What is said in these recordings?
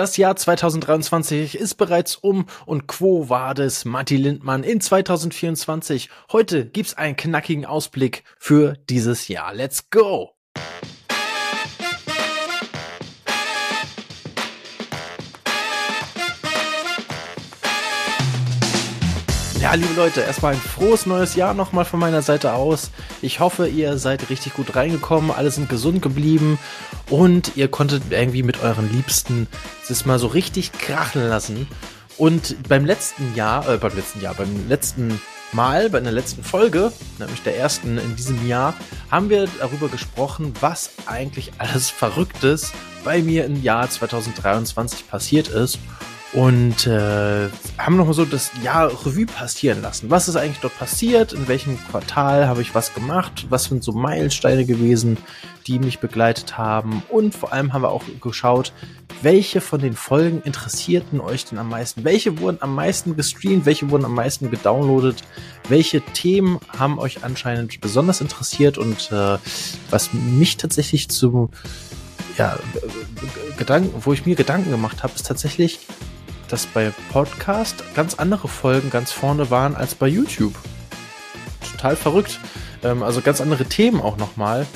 Das Jahr 2023 ist bereits um und quo war Matti Lindmann in 2024. Heute gibt's einen knackigen Ausblick für dieses Jahr. Let's go! Ja, liebe Leute, erstmal ein frohes neues Jahr nochmal von meiner Seite aus. Ich hoffe, ihr seid richtig gut reingekommen, alle sind gesund geblieben und ihr konntet irgendwie mit euren Liebsten es mal so richtig krachen lassen. Und beim letzten Jahr, äh, beim letzten Jahr, beim letzten Mal, bei der letzten Folge, nämlich der ersten in diesem Jahr, haben wir darüber gesprochen, was eigentlich alles Verrücktes bei mir im Jahr 2023 passiert ist und äh, haben nochmal so das Jahr Revue passieren lassen. Was ist eigentlich dort passiert? In welchem Quartal habe ich was gemacht? Was sind so Meilensteine gewesen, die mich begleitet haben? Und vor allem haben wir auch geschaut, welche von den Folgen interessierten euch denn am meisten? Welche wurden am meisten gestreamt? Welche wurden am meisten gedownloadet? Welche Themen haben euch anscheinend besonders interessiert? Und äh, was mich tatsächlich zu ja, Gedanken, wo ich mir Gedanken gemacht habe, ist tatsächlich, dass bei Podcast ganz andere Folgen ganz vorne waren als bei YouTube. Total verrückt. Ähm, also ganz andere Themen auch nochmal.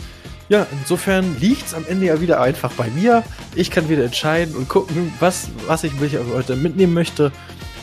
Ja, insofern liegt es am Ende ja wieder einfach bei mir. Ich kann wieder entscheiden und gucken, was, was ich heute mitnehmen möchte.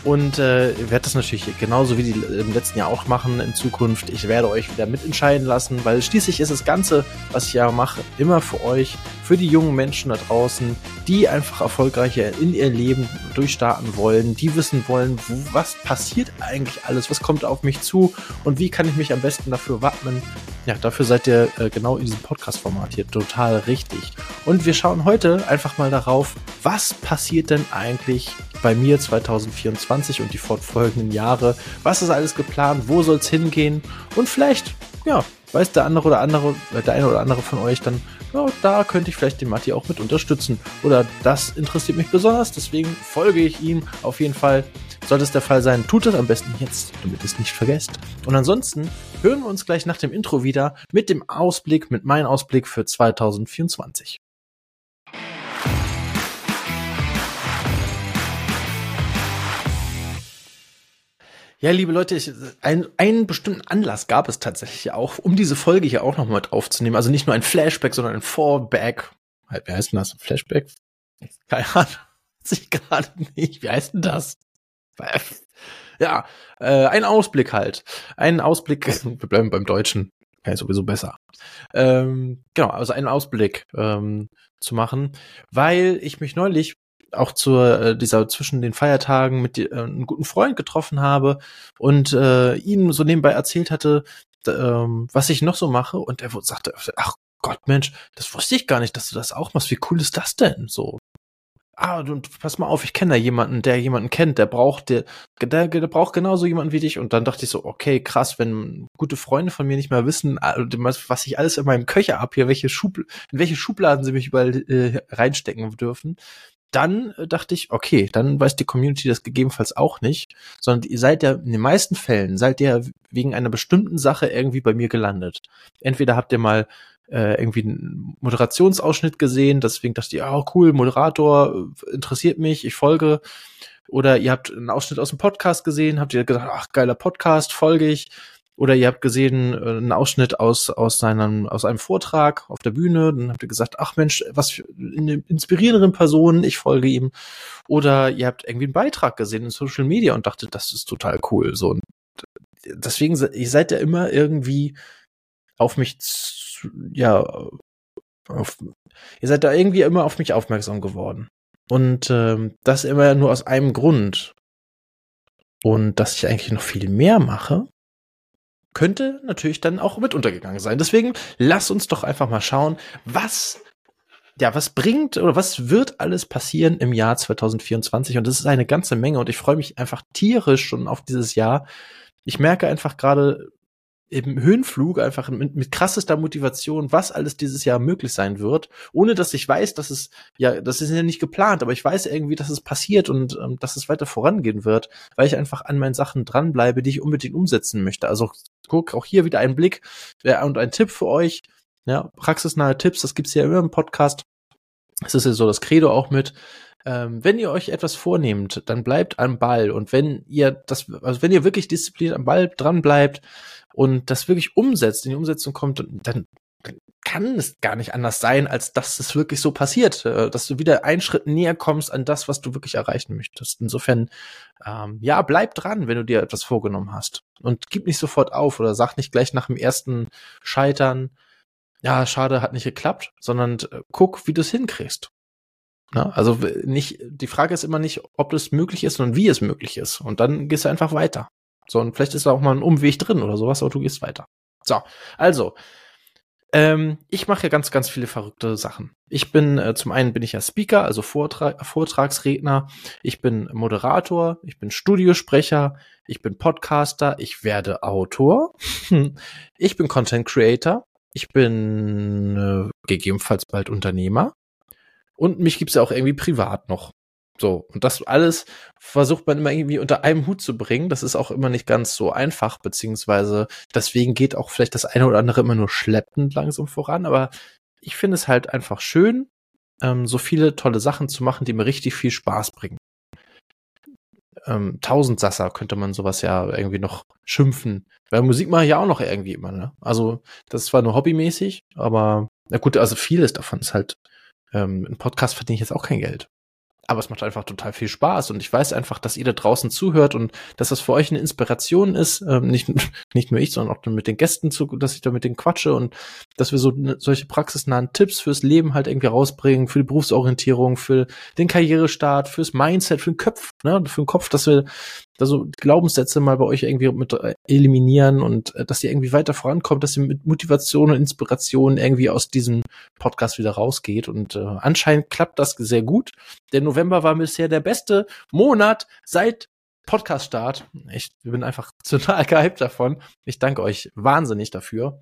Und äh, werde das natürlich genauso wie die im letzten Jahr auch machen in Zukunft. Ich werde euch wieder mitentscheiden lassen, weil schließlich ist das Ganze, was ich ja mache, immer für euch, für die jungen Menschen da draußen, die einfach erfolgreicher in ihr Leben durchstarten wollen, die wissen wollen, wo, was passiert eigentlich alles, was kommt auf mich zu und wie kann ich mich am besten dafür wappnen. Ja, dafür seid ihr äh, genau in diesem Podcast-Format hier total richtig. Und wir schauen heute einfach mal darauf, was passiert denn eigentlich bei mir 2024 und die fortfolgenden Jahre. Was ist alles geplant? Wo soll es hingehen? Und vielleicht, ja, weiß der andere oder andere, äh, der eine oder andere von euch dann, ja, da könnte ich vielleicht den Matti auch mit unterstützen. Oder das interessiert mich besonders, deswegen folge ich ihm auf jeden Fall. Sollte es der Fall sein, tut es am besten jetzt, damit es nicht vergesst. Und ansonsten hören wir uns gleich nach dem Intro wieder mit dem Ausblick, mit meinem Ausblick für 2024. Ja, liebe Leute, ich, ein, einen bestimmten Anlass gab es tatsächlich auch, um diese Folge hier auch nochmal mit aufzunehmen. Also nicht nur ein Flashback, sondern ein Fallback. Wie heißt denn das? Flashback? Keine Ahnung. Weiß ich gerade nicht. Wie heißt denn das? Ja, äh, ein Ausblick halt. Ein Ausblick, wir bleiben beim Deutschen. Ja, sowieso besser. Ähm, genau, also einen Ausblick ähm, zu machen, weil ich mich neulich auch zur äh, dieser zwischen den Feiertagen mit äh, einem guten Freund getroffen habe und äh, ihm so nebenbei erzählt hatte, ähm, was ich noch so mache und er sagte, ach Gott, Mensch, das wusste ich gar nicht, dass du das auch machst. Wie cool ist das denn? So. Ah, und pass mal auf, ich kenne da jemanden, der jemanden kennt, der braucht, der, der, der braucht genauso jemanden wie dich. Und dann dachte ich so, okay, krass, wenn gute Freunde von mir nicht mehr wissen, äh, was ich alles in meinem Köcher habe hier, welche Schubl in welche Schubladen sie mich überall äh, reinstecken dürfen, dann äh, dachte ich, okay, dann weiß die Community das gegebenenfalls auch nicht, sondern ihr seid ja in den meisten Fällen, seid ihr wegen einer bestimmten Sache irgendwie bei mir gelandet. Entweder habt ihr mal äh, irgendwie einen Moderationsausschnitt gesehen, deswegen dachte ich, oh cool, Moderator äh, interessiert mich, ich folge. Oder ihr habt einen Ausschnitt aus dem Podcast gesehen, habt ihr gedacht, ach, geiler Podcast, folge ich. Oder ihr habt gesehen, äh, einen Ausschnitt aus, aus, seinem, aus einem Vortrag auf der Bühne, dann habt ihr gesagt, ach Mensch, was für eine inspirierende Person, ich folge ihm. Oder ihr habt irgendwie einen Beitrag gesehen in Social Media und dachtet, das ist total cool. So, und deswegen, ihr seid ja immer irgendwie auf mich, ja, auf, ihr seid da irgendwie immer auf mich aufmerksam geworden. Und ähm, das immer nur aus einem Grund. Und dass ich eigentlich noch viel mehr mache, könnte natürlich dann auch mit untergegangen sein. Deswegen lass uns doch einfach mal schauen, was ja, was bringt oder was wird alles passieren im Jahr 2024? Und das ist eine ganze Menge und ich freue mich einfach tierisch schon auf dieses Jahr. Ich merke einfach gerade, im Höhenflug einfach mit, mit krassester Motivation, was alles dieses Jahr möglich sein wird, ohne dass ich weiß, dass es ja, das ist ja nicht geplant, aber ich weiß irgendwie, dass es passiert und ähm, dass es weiter vorangehen wird, weil ich einfach an meinen Sachen dranbleibe, die ich unbedingt umsetzen möchte. Also guck auch hier wieder ein Blick ja, und ein Tipp für euch. Ja, praxisnahe Tipps, das gibt's ja immer im Podcast. Das ist ja so das Credo auch mit. Ähm, wenn ihr euch etwas vornehmt, dann bleibt am Ball. Und wenn ihr das, also wenn ihr wirklich diszipliniert am Ball dran bleibt und das wirklich umsetzt, in die Umsetzung kommt, dann kann es gar nicht anders sein, als dass es wirklich so passiert, äh, dass du wieder einen Schritt näher kommst an das, was du wirklich erreichen möchtest. Insofern, ähm, ja, bleib dran, wenn du dir etwas vorgenommen hast und gib nicht sofort auf oder sag nicht gleich nach dem ersten Scheitern, ja, schade, hat nicht geklappt, sondern äh, guck, wie du es hinkriegst. Na, also nicht, die Frage ist immer nicht, ob das möglich ist, sondern wie es möglich ist. Und dann gehst du einfach weiter. So, und vielleicht ist da auch mal ein Umweg drin oder sowas, aber du gehst weiter. So, also, ähm, ich mache ja ganz, ganz viele verrückte Sachen. Ich bin, äh, zum einen bin ich ja Speaker, also Vortra Vortragsredner. Ich bin Moderator. Ich bin Studiosprecher. Ich bin Podcaster. Ich werde Autor. ich bin Content Creator. Ich bin äh, gegebenenfalls bald Unternehmer. Und mich gibt's ja auch irgendwie privat noch. So, und das alles versucht man immer irgendwie unter einem Hut zu bringen. Das ist auch immer nicht ganz so einfach, beziehungsweise deswegen geht auch vielleicht das eine oder andere immer nur schleppend langsam voran. Aber ich finde es halt einfach schön, ähm, so viele tolle Sachen zu machen, die mir richtig viel Spaß bringen. Ähm, Tausendsasser könnte man sowas ja irgendwie noch schimpfen. Weil Musik mache ich ja auch noch irgendwie immer, ne? Also, das ist zwar nur hobbymäßig, aber na gut, also vieles davon ist halt, ähm, ein Podcast verdiene ich jetzt auch kein Geld. Aber es macht einfach total viel Spaß und ich weiß einfach, dass ihr da draußen zuhört und dass das für euch eine Inspiration ist, ähm, nicht, nicht nur ich, sondern auch mit den Gästen, zu, dass ich da mit denen quatsche und dass wir so ne, solche praxisnahen Tipps fürs Leben halt irgendwie rausbringen, für die Berufsorientierung, für den Karrierestart, fürs Mindset, für den Kopf, ne, für den Kopf, dass wir also Glaubenssätze mal bei euch irgendwie mit äh, eliminieren und äh, dass ihr irgendwie weiter vorankommt, dass ihr mit Motivation und Inspiration irgendwie aus diesem Podcast wieder rausgeht. Und äh, anscheinend klappt das sehr gut. Der November war bisher der beste Monat seit Podcast-Start. Ich bin einfach total gehypt davon. Ich danke euch wahnsinnig dafür.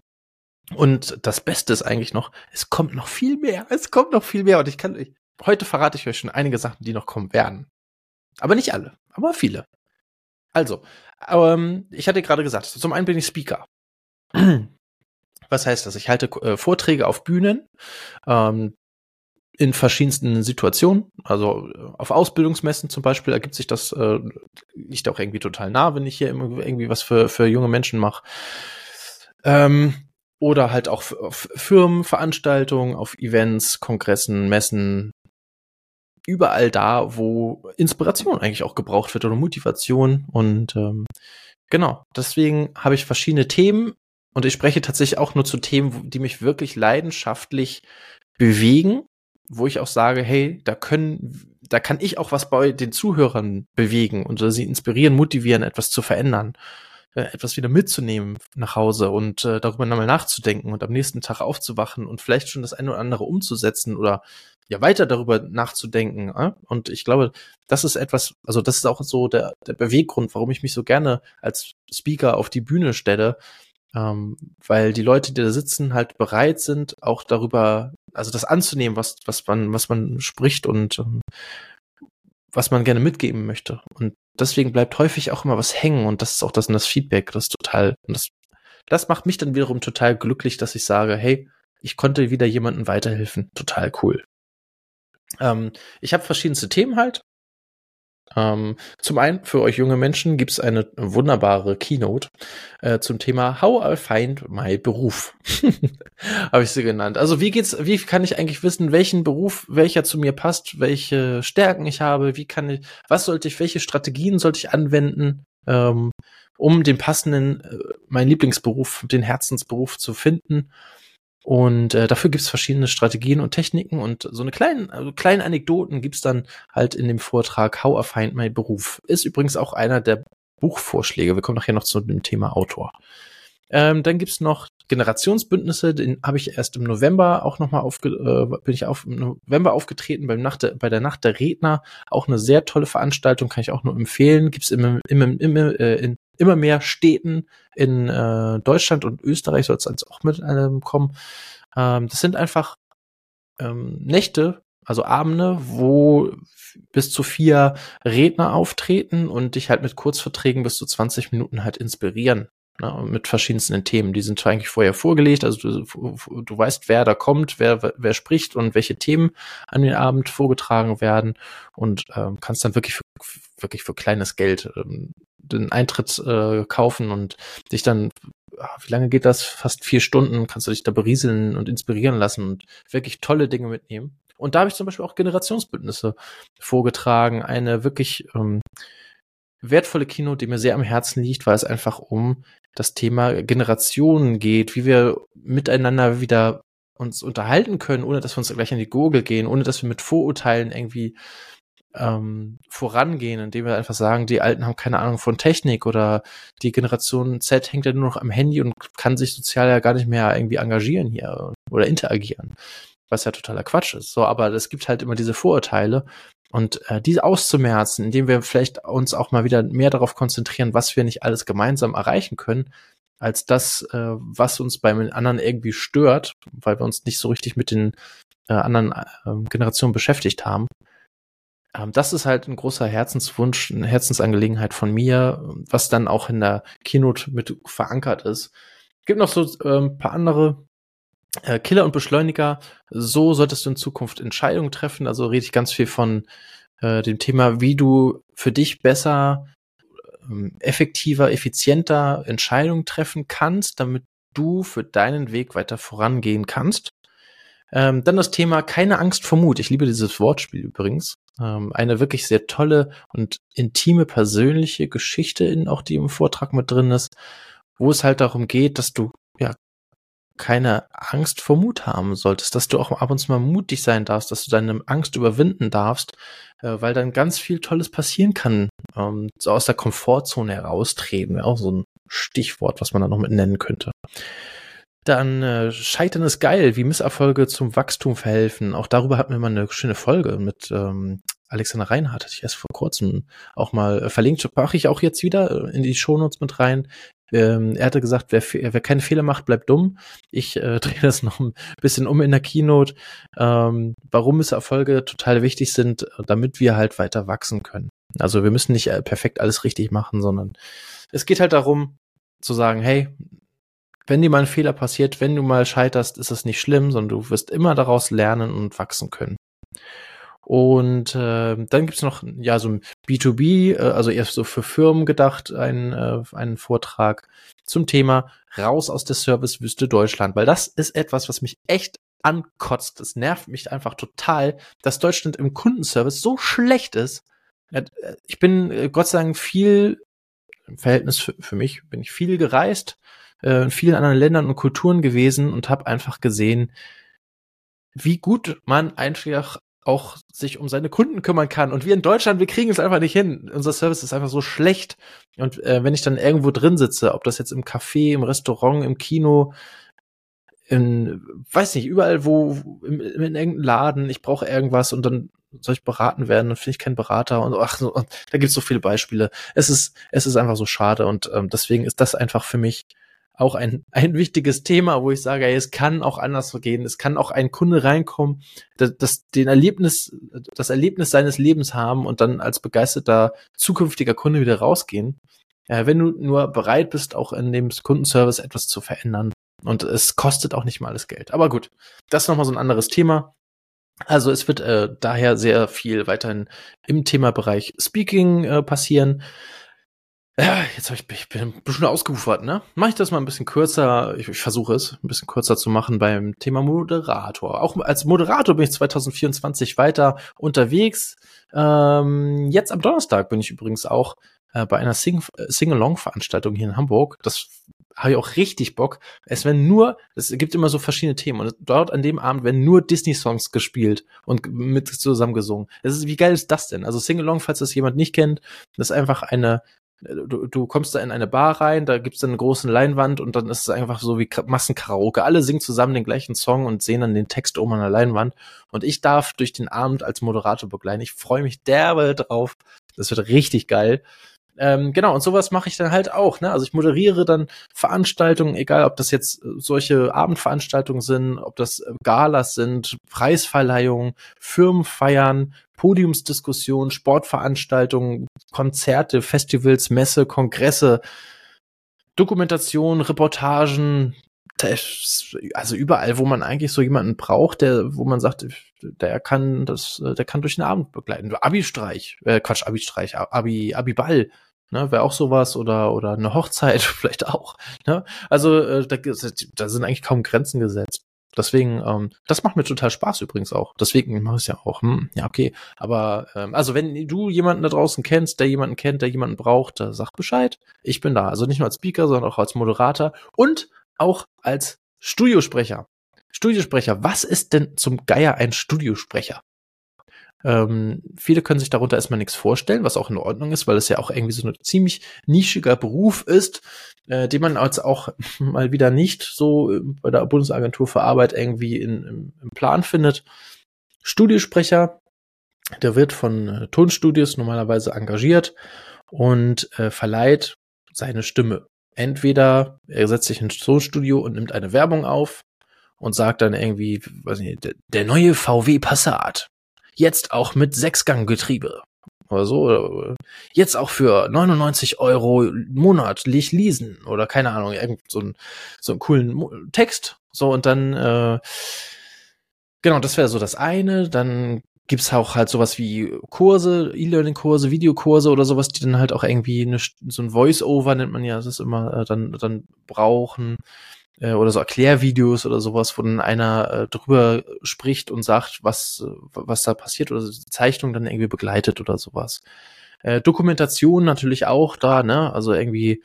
Und das Beste ist eigentlich noch, es kommt noch viel mehr. Es kommt noch viel mehr. Und ich kann, ich, heute verrate ich euch schon einige Sachen, die noch kommen werden. Aber nicht alle, aber viele. Also, ähm, ich hatte gerade gesagt, zum einen bin ich Speaker. Was heißt das? Ich halte äh, Vorträge auf Bühnen ähm, in verschiedensten Situationen. Also äh, auf Ausbildungsmessen zum Beispiel ergibt sich das, äh, liegt auch irgendwie total nah, wenn ich hier immer irgendwie was für, für junge Menschen mache. Ähm, oder halt auch auf Firmenveranstaltungen, auf Events, Kongressen, Messen, überall da, wo Inspiration eigentlich auch gebraucht wird oder Motivation. Und ähm, genau, deswegen habe ich verschiedene Themen und ich spreche tatsächlich auch nur zu Themen, die mich wirklich leidenschaftlich bewegen, wo ich auch sage, hey, da können, da kann ich auch was bei den Zuhörern bewegen und sie inspirieren, motivieren, etwas zu verändern äh, etwas wieder mitzunehmen nach Hause und äh, darüber nochmal nachzudenken und am nächsten Tag aufzuwachen und vielleicht schon das eine oder andere umzusetzen oder ja weiter darüber nachzudenken. Äh? Und ich glaube, das ist etwas, also das ist auch so der, der Beweggrund, warum ich mich so gerne als Speaker auf die Bühne stelle, ähm, weil die Leute, die da sitzen, halt bereit sind, auch darüber, also das anzunehmen, was, was man, was man spricht und ähm, was man gerne mitgeben möchte. Und deswegen bleibt häufig auch immer was hängen und das ist auch das, das Feedback, das ist total, das, das macht mich dann wiederum total glücklich, dass ich sage, hey, ich konnte wieder jemandem weiterhelfen. Total cool. Ähm, ich habe verschiedenste Themen halt. Ähm, zum einen für euch junge Menschen gibt es eine wunderbare Keynote äh, zum Thema How I Find My Beruf. Habe ich sie genannt. Also wie geht's, wie kann ich eigentlich wissen, welchen Beruf, welcher zu mir passt, welche Stärken ich habe, wie kann ich, was sollte ich, welche Strategien sollte ich anwenden, ähm, um den passenden, äh, meinen Lieblingsberuf, den Herzensberuf zu finden und äh, dafür gibt's verschiedene Strategien und Techniken und so eine kleinen, also kleinen Anekdoten gibt's dann halt in dem Vortrag How I Find My Beruf. Ist übrigens auch einer der Buchvorschläge. Wir kommen nachher noch zu dem Thema Autor. Ähm, dann gibt's noch Generationsbündnisse, den habe ich erst im November auch nochmal aufge äh, bin ich auf, im November aufgetreten beim Nacht der, bei der Nacht der Redner. Auch eine sehr tolle Veranstaltung, kann ich auch nur empfehlen. Gibt's immer, immer, immer äh, in immer mehr Städten in äh, Deutschland und Österreich soll es jetzt auch mit einem kommen. Ähm, das sind einfach ähm, Nächte, also Abende, wo bis zu vier Redner auftreten und dich halt mit Kurzverträgen bis zu 20 Minuten halt inspirieren. Ne, mit verschiedensten Themen. Die sind eigentlich vorher vorgelegt, also du, du weißt, wer da kommt, wer, wer spricht und welche Themen an den Abend vorgetragen werden und ähm, kannst dann wirklich für, wirklich für kleines Geld ähm, den Eintritt äh, kaufen und dich dann, ah, wie lange geht das? Fast vier Stunden kannst du dich da berieseln und inspirieren lassen und wirklich tolle Dinge mitnehmen. Und da habe ich zum Beispiel auch Generationsbündnisse vorgetragen, eine wirklich ähm, wertvolle Kino, die mir sehr am Herzen liegt, weil es einfach um das Thema Generationen geht, wie wir miteinander wieder uns unterhalten können, ohne dass wir uns gleich an die Gurgel gehen, ohne dass wir mit Vorurteilen irgendwie ähm, vorangehen, indem wir einfach sagen, die Alten haben keine Ahnung von Technik oder die Generation Z hängt ja nur noch am Handy und kann sich sozial ja gar nicht mehr irgendwie engagieren hier oder interagieren, was ja totaler Quatsch ist. So, aber es gibt halt immer diese Vorurteile und äh, diese auszumerzen, indem wir vielleicht uns auch mal wieder mehr darauf konzentrieren, was wir nicht alles gemeinsam erreichen können, als das, äh, was uns beim anderen irgendwie stört, weil wir uns nicht so richtig mit den äh, anderen äh, Generationen beschäftigt haben. Ähm, das ist halt ein großer Herzenswunsch, eine Herzensangelegenheit von mir, was dann auch in der Keynote mit verankert ist. Gibt noch so ein paar andere äh, Killer und Beschleuniger, so solltest du in Zukunft Entscheidungen treffen. Also rede ich ganz viel von äh, dem Thema, wie du für dich besser, ähm, effektiver, effizienter Entscheidungen treffen kannst, damit du für deinen Weg weiter vorangehen kannst. Ähm, dann das Thema keine Angst vor Mut. Ich liebe dieses Wortspiel übrigens. Ähm, eine wirklich sehr tolle und intime persönliche Geschichte in auch die im Vortrag mit drin ist, wo es halt darum geht, dass du keine Angst vor Mut haben solltest, dass du auch ab und zu mal mutig sein darfst, dass du deine Angst überwinden darfst, äh, weil dann ganz viel Tolles passieren kann. Ähm, so aus der Komfortzone heraustreten, wäre auch so ein Stichwort, was man da noch mit nennen könnte. Dann äh, Scheitern ist geil, wie Misserfolge zum Wachstum verhelfen. Auch darüber hatten wir mal eine schöne Folge mit ähm, Alexander Reinhardt, hatte ich erst vor kurzem auch mal äh, verlinkt. Mache ich auch jetzt wieder äh, in die Shownotes mit rein. Ähm, er hatte gesagt, wer, wer keine Fehler macht, bleibt dumm. Ich äh, drehe das noch ein bisschen um in der Keynote, ähm, warum es Erfolge total wichtig sind, damit wir halt weiter wachsen können. Also wir müssen nicht äh, perfekt alles richtig machen, sondern es geht halt darum zu sagen, hey, wenn dir mal ein Fehler passiert, wenn du mal scheiterst, ist es nicht schlimm, sondern du wirst immer daraus lernen und wachsen können. Und äh, dann gibt's noch ja so ein B2B, äh, also erst so für Firmen gedacht, einen, äh, einen Vortrag zum Thema Raus aus der Servicewüste Deutschland, weil das ist etwas, was mich echt ankotzt. Das nervt mich einfach total, dass Deutschland im Kundenservice so schlecht ist. Äh, ich bin äh, Gott sei Dank viel im Verhältnis für, für mich bin ich viel gereist, äh, in vielen anderen Ländern und Kulturen gewesen und habe einfach gesehen, wie gut man einfach auch sich um seine Kunden kümmern kann. Und wir in Deutschland, wir kriegen es einfach nicht hin. Unser Service ist einfach so schlecht. Und äh, wenn ich dann irgendwo drin sitze, ob das jetzt im Café, im Restaurant, im Kino, in, weiß nicht, überall wo, in, in irgendeinem Laden, ich brauche irgendwas und dann soll ich beraten werden, dann finde ich keinen Berater und ach, und da gibt es so viele Beispiele. Es ist, es ist einfach so schade und ähm, deswegen ist das einfach für mich auch ein, ein wichtiges Thema, wo ich sage, ey, es kann auch anders gehen. Es kann auch ein Kunde reinkommen, das, das den Erlebnis, das Erlebnis seines Lebens haben und dann als begeisterter zukünftiger Kunde wieder rausgehen. Äh, wenn du nur bereit bist, auch in dem Kundenservice etwas zu verändern. Und es kostet auch nicht mal alles Geld. Aber gut, das ist nochmal so ein anderes Thema. Also es wird äh, daher sehr viel weiterhin im Themabereich Speaking äh, passieren. Ja, jetzt ich, ich bin ein bisschen ausgeufert, ne? Mach ich das mal ein bisschen kürzer. Ich, ich versuche es ein bisschen kürzer zu machen beim Thema Moderator. Auch als Moderator bin ich 2024 weiter unterwegs. Ähm, jetzt am Donnerstag bin ich übrigens auch äh, bei einer Sing Sing-Along-Veranstaltung hier in Hamburg. Das habe ich auch richtig Bock. Es werden nur, es gibt immer so verschiedene Themen und dort an dem Abend werden nur Disney-Songs gespielt und mit zusammen gesungen. Das ist, wie geil ist das denn? Also Sing-Along, falls das jemand nicht kennt, das ist einfach eine du, du kommst da in eine Bar rein, da gibt's dann eine große Leinwand und dann ist es einfach so wie Massenkaraoke. Alle singen zusammen den gleichen Song und sehen dann den Text oben an der Leinwand. Und ich darf durch den Abend als Moderator begleiten. Ich freue mich derbe drauf. Das wird richtig geil. Ähm, genau, und sowas mache ich dann halt auch. Ne? Also ich moderiere dann Veranstaltungen, egal ob das jetzt äh, solche Abendveranstaltungen sind, ob das äh, Galas sind, Preisverleihungen, Firmenfeiern, Podiumsdiskussionen, Sportveranstaltungen, Konzerte, Festivals, Messe, Kongresse. Dokumentation, Reportagen, also überall, wo man eigentlich so jemanden braucht, der, wo man sagt, der kann das, der kann durch den Abend begleiten. Abi-Streich, äh, Quatsch, Abi-Streich, Abi, Abi-Ball, ne, wäre auch sowas oder oder eine Hochzeit vielleicht auch. Ne? Also äh, da, da sind eigentlich kaum Grenzen gesetzt. Deswegen, ähm, das macht mir total Spaß übrigens auch. Deswegen mache ich es ja auch. Hm, ja, okay. Aber ähm, also wenn du jemanden da draußen kennst, der jemanden kennt, der jemanden braucht, äh, sag Bescheid. Ich bin da. Also nicht nur als Speaker, sondern auch als Moderator und auch als Studiosprecher. Studiosprecher, was ist denn zum Geier ein Studiosprecher? Ähm, viele können sich darunter erstmal nichts vorstellen, was auch in Ordnung ist, weil es ja auch irgendwie so ein ziemlich nischiger Beruf ist, äh, den man als auch mal wieder nicht so äh, bei der Bundesagentur für Arbeit irgendwie in, im, im Plan findet. Studiosprecher, der wird von äh, Tonstudios normalerweise engagiert und äh, verleiht seine Stimme. Entweder er setzt sich ins Tonstudio und nimmt eine Werbung auf und sagt dann irgendwie, weiß nicht, der, der neue VW Passat Jetzt auch mit Sechsganggetriebe. Oder so. Jetzt auch für 99 Euro monatlich leasen. Oder keine Ahnung, irgend so, ein, so einen coolen Text. So, und dann, äh, genau, das wäre so das eine. Dann gibt's auch halt sowas wie Kurse, E-Learning-Kurse, Videokurse oder sowas, die dann halt auch irgendwie eine, so ein Voice-Over nennt man ja, das ist immer äh, dann dann brauchen äh, oder so Erklärvideos oder sowas, wo dann einer äh, drüber spricht und sagt, was, äh, was da passiert oder die Zeichnung dann irgendwie begleitet oder sowas. Äh, Dokumentation natürlich auch da, ne? Also irgendwie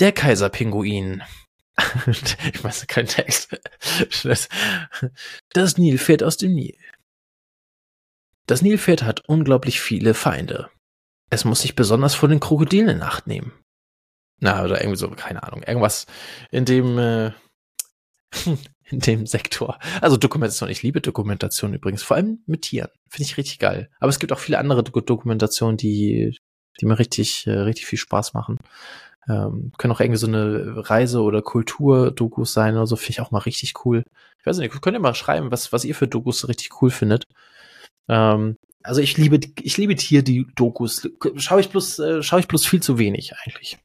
der Kaiserpinguin. ich weiß kein Text. Das Nilpferd aus dem Nil. Das Nilpferd hat unglaublich viele Feinde. Es muss sich besonders vor den Krokodilen in Acht nehmen. Na, oder irgendwie so, keine Ahnung. Irgendwas in dem, äh, in dem Sektor. Also Dokumentation. Ich liebe Dokumentation übrigens. Vor allem mit Tieren. Finde ich richtig geil. Aber es gibt auch viele andere Dokumentationen, die, die mir richtig, äh, richtig viel Spaß machen. Ähm, können auch irgendwie so eine Reise- oder Kultur-Dokus sein oder so. Finde ich auch mal richtig cool. Ich weiß nicht, könnt ihr mal schreiben, was, was ihr für Dokus richtig cool findet. Ähm, also ich liebe, ich liebe Tier, die Dokus. Schaue ich bloß, äh, schaue ich bloß viel zu wenig eigentlich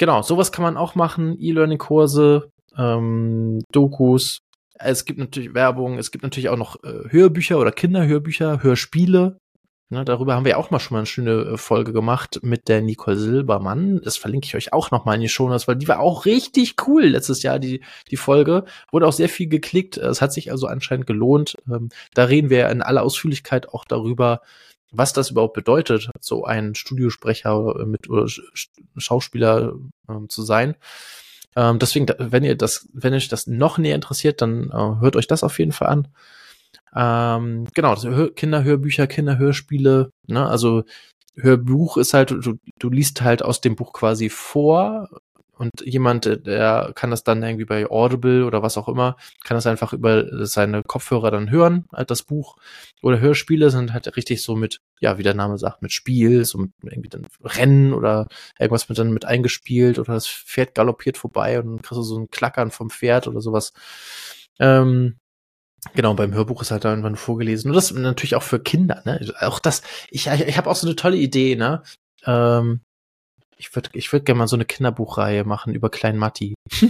genau, sowas kann man auch machen. E-Learning-Kurse, ähm, Dokus. Es gibt natürlich Werbung, es gibt natürlich auch noch äh, Hörbücher oder Kinderhörbücher, Hörspiele. Ne, darüber haben wir auch mal schon mal eine schöne äh, Folge gemacht mit der Nicole Silbermann. Das verlinke ich euch auch noch mal in die Shownotes, weil die war auch richtig cool letztes Jahr, die, die Folge. Wurde auch sehr viel geklickt. Es hat sich also anscheinend gelohnt. Ähm, da reden wir in aller Ausführlichkeit auch darüber, was das überhaupt bedeutet, so ein Studiosprecher mit oder Schauspieler ähm, zu sein. Ähm, deswegen, wenn ihr das, wenn euch das noch näher interessiert, dann äh, hört euch das auf jeden Fall an. Ähm, genau, Kinderhörbücher, Kinderhörspiele, ne, also Hörbuch ist halt, du, du liest halt aus dem Buch quasi vor und jemand, der kann das dann irgendwie bei Audible oder was auch immer, kann das einfach über seine Kopfhörer dann hören, halt das Buch. Oder Hörspiele sind halt richtig so mit, ja, wie der Name sagt, mit Spiel, so mit irgendwie dann Rennen oder irgendwas mit dann mit eingespielt oder das Pferd galoppiert vorbei und dann kriegst du so ein Klackern vom Pferd oder sowas. Ähm, Genau, beim Hörbuch ist halt dann irgendwann vorgelesen. Und das natürlich auch für Kinder, ne? Auch das, ich, ich habe auch so eine tolle Idee, ne? Ähm, ich würde ich würd gerne mal so eine Kinderbuchreihe machen über Klein Matti.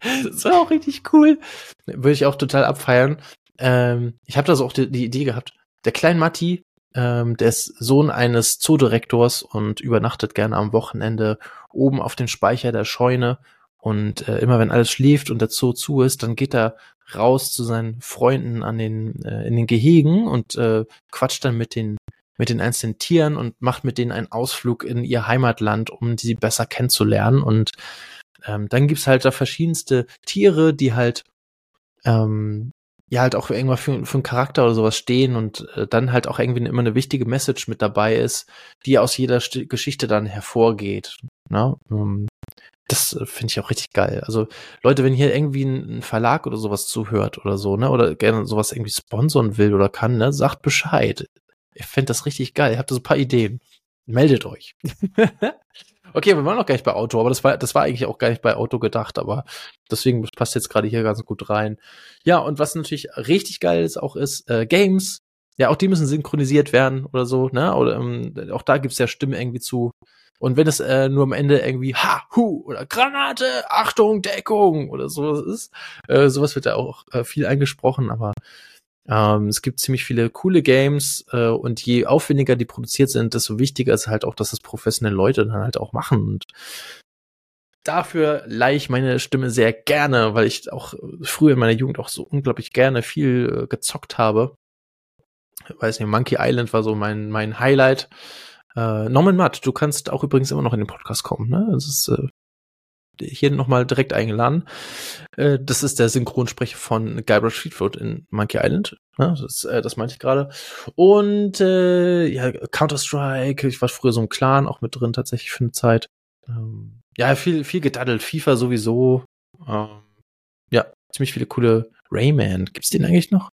das wäre auch richtig cool. Würde ich auch total abfeiern. Ähm, ich habe da so auch die, die, Idee gehabt. Der Klein Matti, ähm, der ist Sohn eines Zoodirektors und übernachtet gerne am Wochenende oben auf den Speicher der Scheune. Und äh, immer wenn alles schläft und der Zoo zu ist, dann geht er raus zu seinen Freunden an den äh, in den Gehegen und äh, quatscht dann mit den mit den einzelnen Tieren und macht mit denen einen Ausflug in ihr Heimatland, um sie besser kennenzulernen. Und ähm, dann gibt's halt da verschiedenste Tiere, die halt ähm, ja halt auch irgendwas für, für einen Charakter oder sowas stehen und äh, dann halt auch irgendwie immer eine wichtige Message mit dabei ist, die aus jeder St Geschichte dann hervorgeht. Ne? Ähm, das finde ich auch richtig geil. Also Leute, wenn hier irgendwie ein, ein, Verlag oder sowas zuhört oder so, ne, oder gerne sowas irgendwie sponsern will oder kann, ne, sagt Bescheid. Ich fände das richtig geil. Ihr habt so ein paar Ideen. Meldet euch. okay, wir waren noch gar nicht bei Auto, aber das war, das war eigentlich auch gar nicht bei Auto gedacht, aber deswegen passt jetzt gerade hier ganz gut rein. Ja, und was natürlich richtig geil ist auch ist, äh, Games. ja, auch die müssen synchronisiert werden oder so, ne? Oder ähm, auch da gibt's ja Stimmen irgendwie zu. Und wenn es äh, nur am Ende irgendwie Ha, Hu oder Granate, Achtung, Deckung oder sowas ist, äh, sowas wird ja auch äh, viel eingesprochen, aber ähm, es gibt ziemlich viele coole Games äh, und je aufwendiger die produziert sind, desto wichtiger ist halt auch, dass das professionelle Leute dann halt auch machen. Und dafür leihe ich meine Stimme sehr gerne, weil ich auch früher in meiner Jugend auch so unglaublich gerne viel äh, gezockt habe weiß nicht, Monkey Island war so mein, mein Highlight. Äh, Norman Matt, du kannst auch übrigens immer noch in den Podcast kommen, ne? Das ist äh, hier nochmal direkt eingeladen. Äh, das ist der Synchronsprecher von Guybrush Streetfoot in Monkey Island. Ne? Das, äh, das meinte ich gerade. Und äh, ja, Counter-Strike, ich war früher so ein Clan auch mit drin tatsächlich für eine Zeit. Ähm, ja, viel, viel gedaddelt, FIFA sowieso. Ähm, ja, ziemlich viele coole Rayman. Gibt's den eigentlich noch?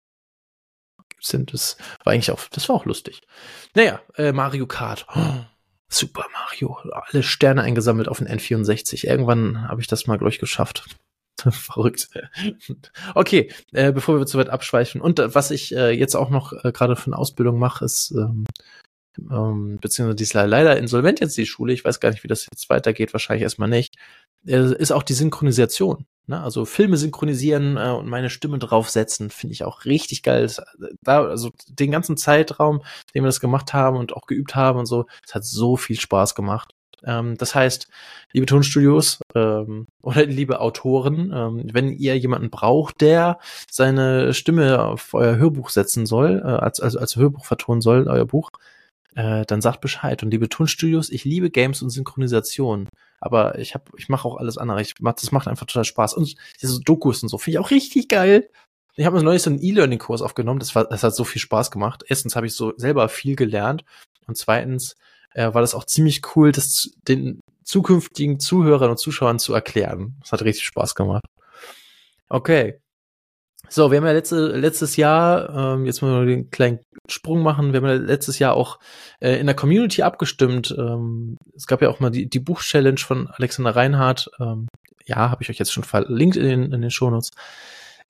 sind. Das war eigentlich auch, das war auch lustig. Naja, äh, Mario Kart. Oh, Super Mario. Alle Sterne eingesammelt auf den N64. Irgendwann habe ich das mal, glaube ich, geschafft. Verrückt. Okay, äh, bevor wir zu weit abschweifen. Und äh, was ich äh, jetzt auch noch äh, gerade für eine Ausbildung mache, ist, ähm, ähm, beziehungsweise die ist leider insolvent jetzt die Schule. Ich weiß gar nicht, wie das jetzt weitergeht. Wahrscheinlich erstmal nicht. Äh, ist auch die Synchronisation. Ne? Also Filme synchronisieren äh, und meine Stimme draufsetzen, finde ich auch richtig geil. Da, also den ganzen Zeitraum, den wir das gemacht haben und auch geübt haben und so, es hat so viel Spaß gemacht. Ähm, das heißt, liebe Tonstudios ähm, oder liebe Autoren, ähm, wenn ihr jemanden braucht, der seine Stimme auf euer Hörbuch setzen soll, äh, als, also als Hörbuch vertonen soll, euer Buch, äh, dann sagt Bescheid. Und liebe Tonstudios, ich liebe Games und Synchronisation aber ich habe, ich mache auch alles andere. Ich mach, das macht einfach total Spaß. Und diese Dokus und so finde ich auch richtig geil. Ich habe mir neulich so einen E-Learning-Kurs aufgenommen. Das war, das hat so viel Spaß gemacht. Erstens habe ich so selber viel gelernt und zweitens äh, war das auch ziemlich cool, das den zukünftigen Zuhörern und Zuschauern zu erklären. Das hat richtig Spaß gemacht. Okay. So, wir haben ja letzte, letztes Jahr, ähm, jetzt mal wir den kleinen Sprung machen, wir haben ja letztes Jahr auch äh, in der Community abgestimmt. Ähm, es gab ja auch mal die, die Buch-Challenge von Alexander Reinhardt. Ähm, ja, habe ich euch jetzt schon verlinkt in den, in den Shownotes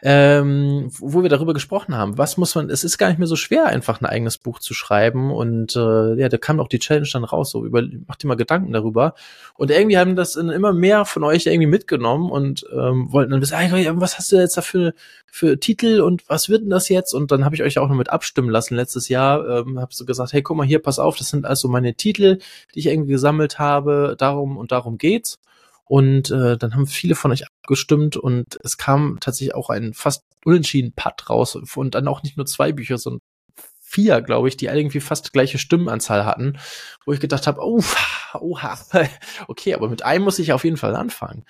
ähm, wo wir darüber gesprochen haben. Was muss man, es ist gar nicht mehr so schwer, einfach ein eigenes Buch zu schreiben. Und äh, ja, da kam auch die Challenge dann raus, so über, macht dir mal Gedanken darüber. Und irgendwie haben das immer mehr von euch irgendwie mitgenommen und ähm, wollten dann wissen, was hast du jetzt da für, für Titel und was wird denn das jetzt? Und dann habe ich euch auch noch mit abstimmen lassen letztes Jahr. Ähm, habe so gesagt, hey, guck mal hier, pass auf, das sind also meine Titel, die ich irgendwie gesammelt habe. Darum und darum geht's. Und äh, dann haben viele von euch abgestimmt und es kam tatsächlich auch ein fast unentschieden Putt raus und dann auch nicht nur zwei Bücher, sondern vier, glaube ich, die irgendwie fast gleiche Stimmenanzahl hatten, wo ich gedacht habe, oh, oha, okay, aber mit einem muss ich auf jeden Fall anfangen.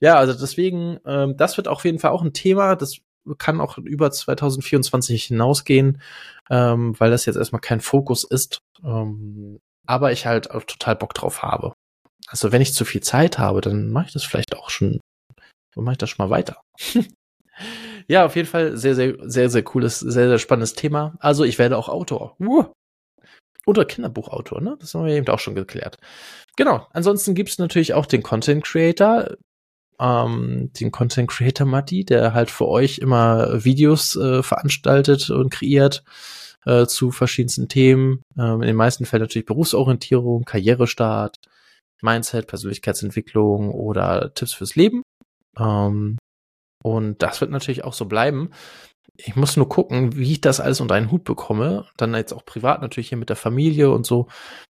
Ja, also deswegen, ähm, das wird auf jeden Fall auch ein Thema, das kann auch über 2024 hinausgehen, ähm, weil das jetzt erstmal kein Fokus ist, ähm, aber ich halt auch total Bock drauf habe. Also wenn ich zu viel Zeit habe, dann mache ich das vielleicht auch schon, dann mache ich das schon mal weiter. ja, auf jeden Fall sehr, sehr, sehr, sehr cooles, sehr, sehr spannendes Thema. Also ich werde auch Autor. Uh. Oder Kinderbuchautor, ne? Das haben wir eben auch schon geklärt. Genau. Ansonsten gibt's natürlich auch den Content Creator, ähm, den Content Creator Matti, der halt für euch immer Videos äh, veranstaltet und kreiert äh, zu verschiedensten Themen. Ähm, in den meisten Fällen natürlich Berufsorientierung, Karrierestart, Mindset, Persönlichkeitsentwicklung oder Tipps fürs Leben. Ähm, und das wird natürlich auch so bleiben. Ich muss nur gucken, wie ich das alles unter einen Hut bekomme. Dann jetzt auch privat natürlich hier mit der Familie und so,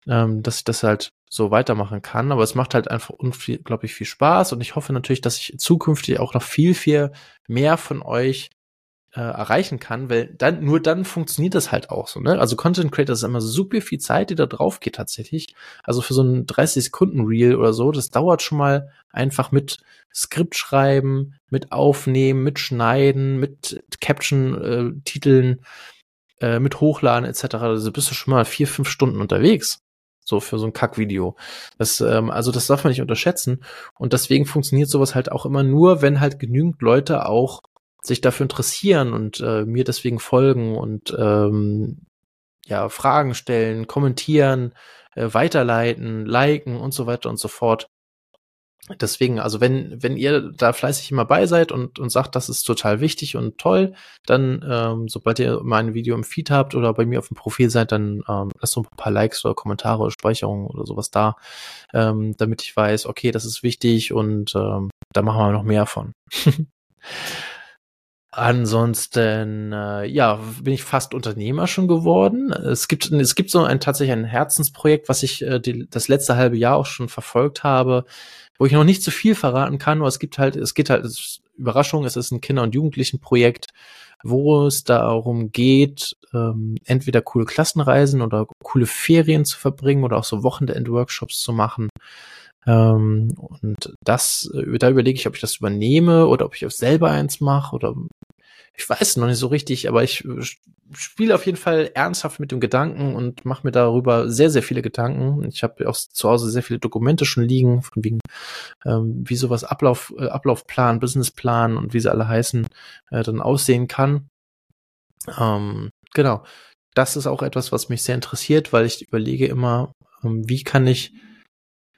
ähm, dass ich das halt so weitermachen kann. Aber es macht halt einfach unglaublich viel Spaß und ich hoffe natürlich, dass ich zukünftig auch noch viel, viel mehr von euch äh, erreichen kann, weil dann nur dann funktioniert das halt auch so. Ne? Also Content Creator ist immer super viel Zeit, die da drauf geht tatsächlich. Also für so ein 30 Sekunden Reel oder so, das dauert schon mal einfach mit Skript schreiben, mit aufnehmen, mit schneiden, mit Caption Titeln, äh, mit hochladen etc. Also bist du schon mal vier fünf Stunden unterwegs so für so ein Kackvideo. Das, ähm, also das darf man nicht unterschätzen. Und deswegen funktioniert sowas halt auch immer nur, wenn halt genügend Leute auch sich dafür interessieren und äh, mir deswegen folgen und ähm, ja, Fragen stellen, kommentieren, äh, weiterleiten, liken und so weiter und so fort. Deswegen, also wenn, wenn ihr da fleißig immer bei seid und, und sagt, das ist total wichtig und toll, dann, ähm, sobald ihr mein Video im Feed habt oder bei mir auf dem Profil seid, dann ähm, lasst so ein paar Likes oder Kommentare oder Speicherungen oder sowas da, ähm, damit ich weiß, okay, das ist wichtig und ähm, da machen wir noch mehr von. Ansonsten, äh, ja, bin ich fast Unternehmer schon geworden. Es gibt, es gibt so ein tatsächlich ein Herzensprojekt, was ich äh, die, das letzte halbe Jahr auch schon verfolgt habe, wo ich noch nicht zu viel verraten kann, aber es gibt halt, es geht halt, es Überraschung, es ist ein Kinder- und Jugendlichenprojekt, wo es darum geht, ähm, entweder coole Klassenreisen oder coole Ferien zu verbringen oder auch so Wochenend-Workshops zu machen. Ähm, und das, äh, da überlege ich, ob ich das übernehme oder ob ich selber eins mache oder ich weiß noch nicht so richtig, aber ich äh, spiele auf jeden Fall ernsthaft mit dem Gedanken und mache mir darüber sehr, sehr viele Gedanken. Ich habe auch zu Hause sehr viele Dokumente schon liegen, von wegen, ähm, wie sowas Ablauf, äh, Ablaufplan, Businessplan und wie sie alle heißen, äh, dann aussehen kann. Ähm, genau. Das ist auch etwas, was mich sehr interessiert, weil ich überlege immer, ähm, wie kann ich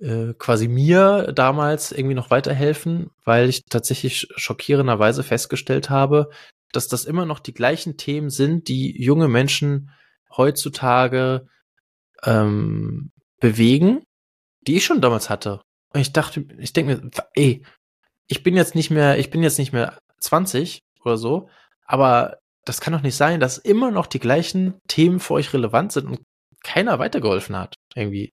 äh, quasi mir damals irgendwie noch weiterhelfen, weil ich tatsächlich schockierenderweise festgestellt habe, dass das immer noch die gleichen Themen sind, die junge Menschen heutzutage ähm, bewegen, die ich schon damals hatte. Und ich dachte, ich denke mir, ey, ich bin jetzt nicht mehr, ich bin jetzt nicht mehr 20 oder so, aber das kann doch nicht sein, dass immer noch die gleichen Themen für euch relevant sind und keiner weitergeholfen hat, irgendwie.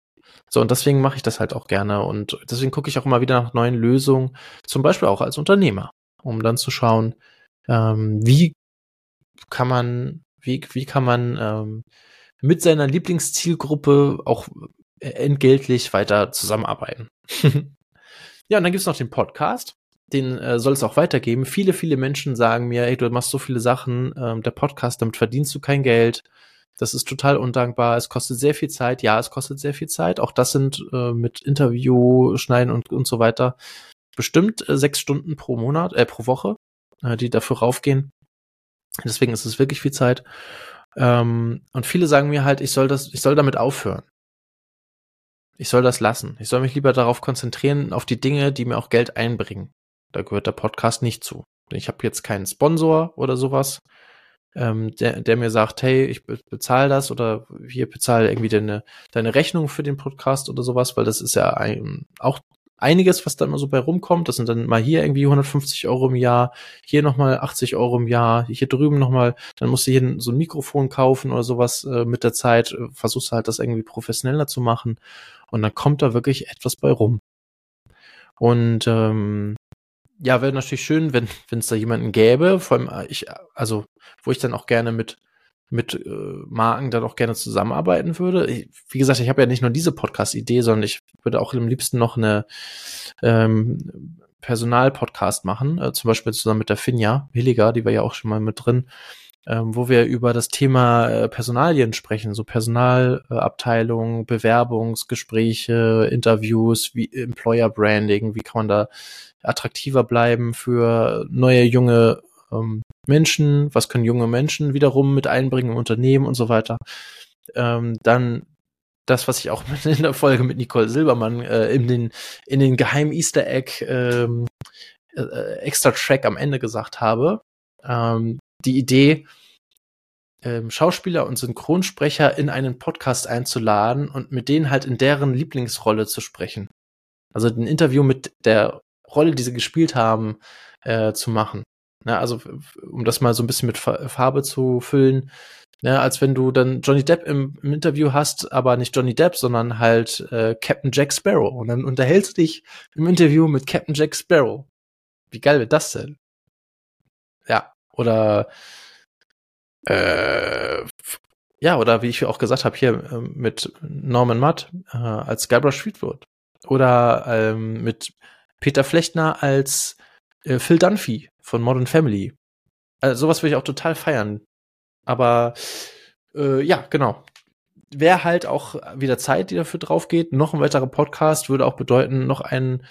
So, und deswegen mache ich das halt auch gerne und deswegen gucke ich auch immer wieder nach neuen Lösungen, zum Beispiel auch als Unternehmer, um dann zu schauen, ähm, wie kann man, wie, wie kann man ähm, mit seiner Lieblingszielgruppe auch äh, entgeltlich weiter zusammenarbeiten. ja, und dann gibt's noch den Podcast. Den äh, soll es auch weitergeben. Viele, viele Menschen sagen mir, hey, du machst so viele Sachen, ähm, der Podcast, damit verdienst du kein Geld. Das ist total undankbar. Es kostet sehr viel Zeit. Ja, es kostet sehr viel Zeit. Auch das sind äh, mit Interview, Schneiden und, und so weiter bestimmt äh, sechs Stunden pro Monat, äh, pro Woche die dafür raufgehen. Deswegen ist es wirklich viel Zeit. Ähm, und viele sagen mir halt, ich soll das, ich soll damit aufhören. Ich soll das lassen. Ich soll mich lieber darauf konzentrieren, auf die Dinge, die mir auch Geld einbringen. Da gehört der Podcast nicht zu. Ich habe jetzt keinen Sponsor oder sowas, ähm, der, der mir sagt, hey, ich bezahle das oder hier bezahle irgendwie deine, deine Rechnung für den Podcast oder sowas, weil das ist ja ein, auch einiges, was da immer so bei rumkommt. Das sind dann mal hier irgendwie 150 Euro im Jahr, hier nochmal 80 Euro im Jahr, hier drüben nochmal, dann musst du hier so ein Mikrofon kaufen oder sowas äh, mit der Zeit, äh, versuchst halt das irgendwie professioneller zu machen und dann kommt da wirklich etwas bei rum. Und ähm, ja, wäre natürlich schön, wenn es da jemanden gäbe, vor allem äh, ich, also wo ich dann auch gerne mit mit äh, Marken dann auch gerne zusammenarbeiten würde. Ich, wie gesagt, ich habe ja nicht nur diese Podcast-Idee, sondern ich würde auch am liebsten noch eine ähm, Personal-Podcast machen, äh, zum Beispiel zusammen mit der Finja Hilliger, die war ja auch schon mal mit drin, ähm, wo wir über das Thema äh, Personalien sprechen, so Personalabteilung, Bewerbungsgespräche, Interviews, wie Employer Branding, wie kann man da attraktiver bleiben für neue junge ähm, Menschen, was können junge Menschen wiederum mit einbringen im Unternehmen und so weiter. Ähm, dann das, was ich auch in der Folge mit Nicole Silbermann äh, in den in den geheimen Easter Egg ähm, äh, extra Track am Ende gesagt habe. Ähm, die Idee, ähm, Schauspieler und Synchronsprecher in einen Podcast einzuladen und mit denen halt in deren Lieblingsrolle zu sprechen. Also ein Interview mit der Rolle, die sie gespielt haben, äh, zu machen. Na, also, um das mal so ein bisschen mit Farbe zu füllen, ne, als wenn du dann Johnny Depp im, im, Interview hast, aber nicht Johnny Depp, sondern halt äh, Captain Jack Sparrow. Und dann unterhältst du dich im Interview mit Captain Jack Sparrow. Wie geil wird das denn? Ja, oder äh, ja, oder wie ich auch gesagt habe, hier äh, mit Norman Mudd äh, als Guybrush Threepwood. Oder ähm, mit Peter Flechtner als äh, Phil Dunphy von Modern Family. Also sowas würde ich auch total feiern. Aber äh, ja, genau. Wäre halt auch wieder Zeit, die dafür drauf geht. Noch ein weiterer Podcast würde auch bedeuten, noch ein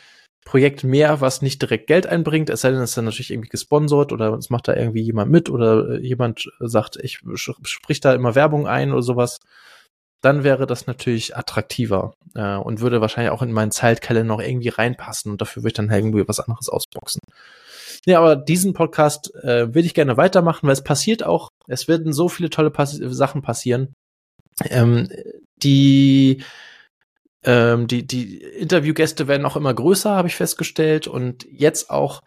Projekt mehr, was nicht direkt Geld einbringt, es sei denn, es ist dann natürlich irgendwie gesponsert oder es macht da irgendwie jemand mit oder äh, jemand sagt, ich sprich da immer Werbung ein oder sowas. Dann wäre das natürlich attraktiver äh, und würde wahrscheinlich auch in meinen Zeitkalender noch irgendwie reinpassen und dafür würde ich dann irgendwie was anderes ausboxen. Ja, aber diesen Podcast äh, würde ich gerne weitermachen, weil es passiert auch, es werden so viele tolle Pass Sachen passieren. Ähm, die ähm, die, die Interviewgäste werden auch immer größer, habe ich festgestellt. Und jetzt auch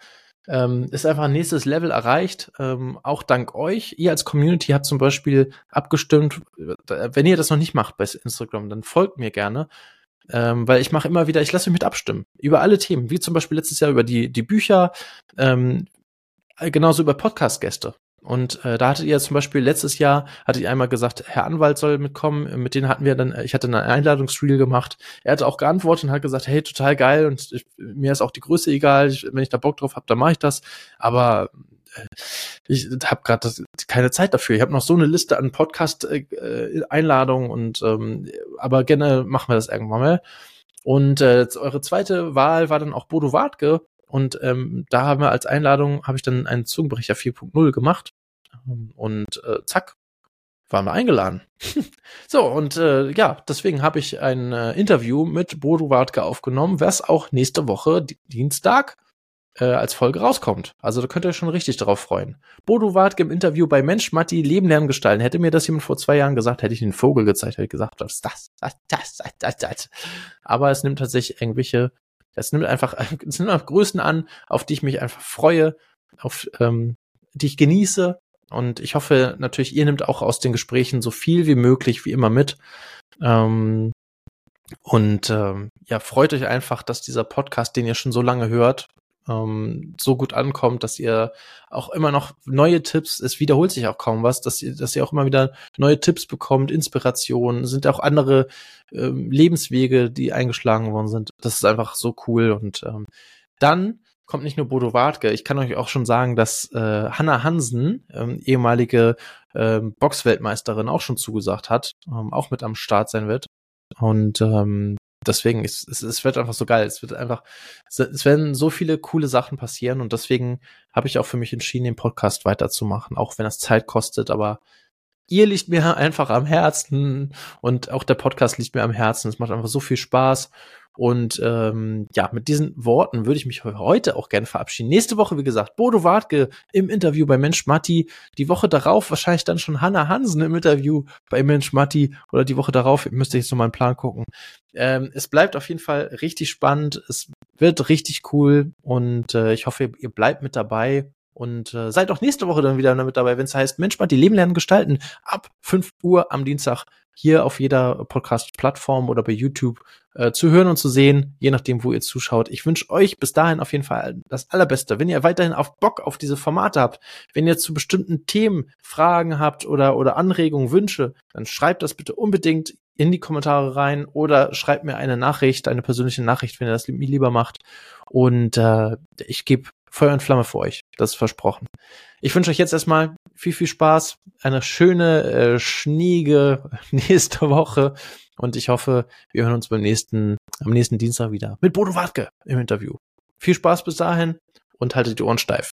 ähm, ist einfach ein nächstes Level erreicht. Ähm, auch dank euch. Ihr als Community habt zum Beispiel abgestimmt, wenn ihr das noch nicht macht bei Instagram, dann folgt mir gerne. Ähm, weil ich mache immer wieder, ich lasse mich mit abstimmen über alle Themen, wie zum Beispiel letztes Jahr über die, die Bücher, ähm, genauso über Podcast-Gäste. Und äh, da hattet ihr zum Beispiel letztes Jahr, hatte ich einmal gesagt, Herr Anwalt soll mitkommen. Mit denen hatten wir dann, ich hatte eine Einladungsreel gemacht. Er hatte auch geantwortet und hat gesagt, hey, total geil und ich, mir ist auch die Größe egal. Ich, wenn ich da Bock drauf habe, dann mache ich das. Aber äh, ich habe gerade keine Zeit dafür. Ich habe noch so eine Liste an Podcast-Einladungen äh, und ähm, aber gerne machen wir das irgendwann mal. Und äh, eure zweite Wahl war dann auch Bodo Wartke, und ähm, da haben wir als Einladung, habe ich dann einen Zungenbrecher 4.0 gemacht. Und äh, zack, waren wir eingeladen. so, und äh, ja, deswegen habe ich ein äh, Interview mit Bodo Wartke aufgenommen, was auch nächste Woche Dienstag äh, als Folge rauskommt. Also da könnt ihr euch schon richtig darauf freuen. Bodo Wartke im Interview bei Mensch Matti Leben lernen gestalten. Hätte mir das jemand vor zwei Jahren gesagt, hätte ich den Vogel gezeigt, hätte ich gesagt, was ist das, das, das, das, das. Aber es nimmt tatsächlich irgendwelche es nimmt einfach, es nimmt einfach Größen an, auf die ich mich einfach freue, auf ähm, die ich genieße. Und ich hoffe natürlich, ihr nehmt auch aus den Gesprächen so viel wie möglich, wie immer mit. Ähm, und ähm, ja, freut euch einfach, dass dieser Podcast, den ihr schon so lange hört, ähm, so gut ankommt, dass ihr auch immer noch neue Tipps, es wiederholt sich auch kaum was, dass ihr, dass ihr auch immer wieder neue Tipps bekommt, Inspirationen, sind auch andere ähm, Lebenswege, die eingeschlagen worden sind. Das ist einfach so cool und ähm, dann kommt nicht nur Bodo Wartke. Ich kann euch auch schon sagen, dass äh, Hanna Hansen, ähm, ehemalige ähm, Boxweltmeisterin, auch schon zugesagt hat, ähm, auch mit am Start sein wird. Und ähm, deswegen, ist, es, es wird einfach so geil. Es wird einfach, es werden so viele coole Sachen passieren und deswegen habe ich auch für mich entschieden, den Podcast weiterzumachen, auch wenn das Zeit kostet, aber ihr liegt mir einfach am Herzen und auch der Podcast liegt mir am Herzen. Es macht einfach so viel Spaß und ähm, ja, mit diesen Worten würde ich mich heute auch gerne verabschieden. Nächste Woche, wie gesagt, Bodo Wartke im Interview bei Mensch Matti. Die Woche darauf wahrscheinlich dann schon Hanna Hansen im Interview bei Mensch Matti. Oder die Woche darauf, müsste ich jetzt noch mal einen Plan gucken. Ähm, es bleibt auf jeden Fall richtig spannend. Es wird richtig cool. Und äh, ich hoffe, ihr bleibt mit dabei. Und äh, seid auch nächste Woche dann wieder mit dabei, wenn es heißt Mensch Matti, Leben lernen gestalten. Ab 5 Uhr am Dienstag hier auf jeder Podcast-Plattform oder bei YouTube äh, zu hören und zu sehen, je nachdem, wo ihr zuschaut. Ich wünsche euch bis dahin auf jeden Fall das Allerbeste. Wenn ihr weiterhin auf Bock auf diese Formate habt, wenn ihr zu bestimmten Themen Fragen habt oder, oder Anregungen, Wünsche, dann schreibt das bitte unbedingt in die Kommentare rein oder schreibt mir eine Nachricht, eine persönliche Nachricht, wenn ihr das lieber macht. Und äh, ich gebe Feuer und Flamme für euch. Das ist versprochen. Ich wünsche euch jetzt erstmal viel, viel Spaß, eine schöne, äh, schneege nächste Woche und ich hoffe, wir hören uns beim nächsten, am nächsten Dienstag wieder mit Bodo Wartke im Interview. Viel Spaß bis dahin und haltet die Ohren steif.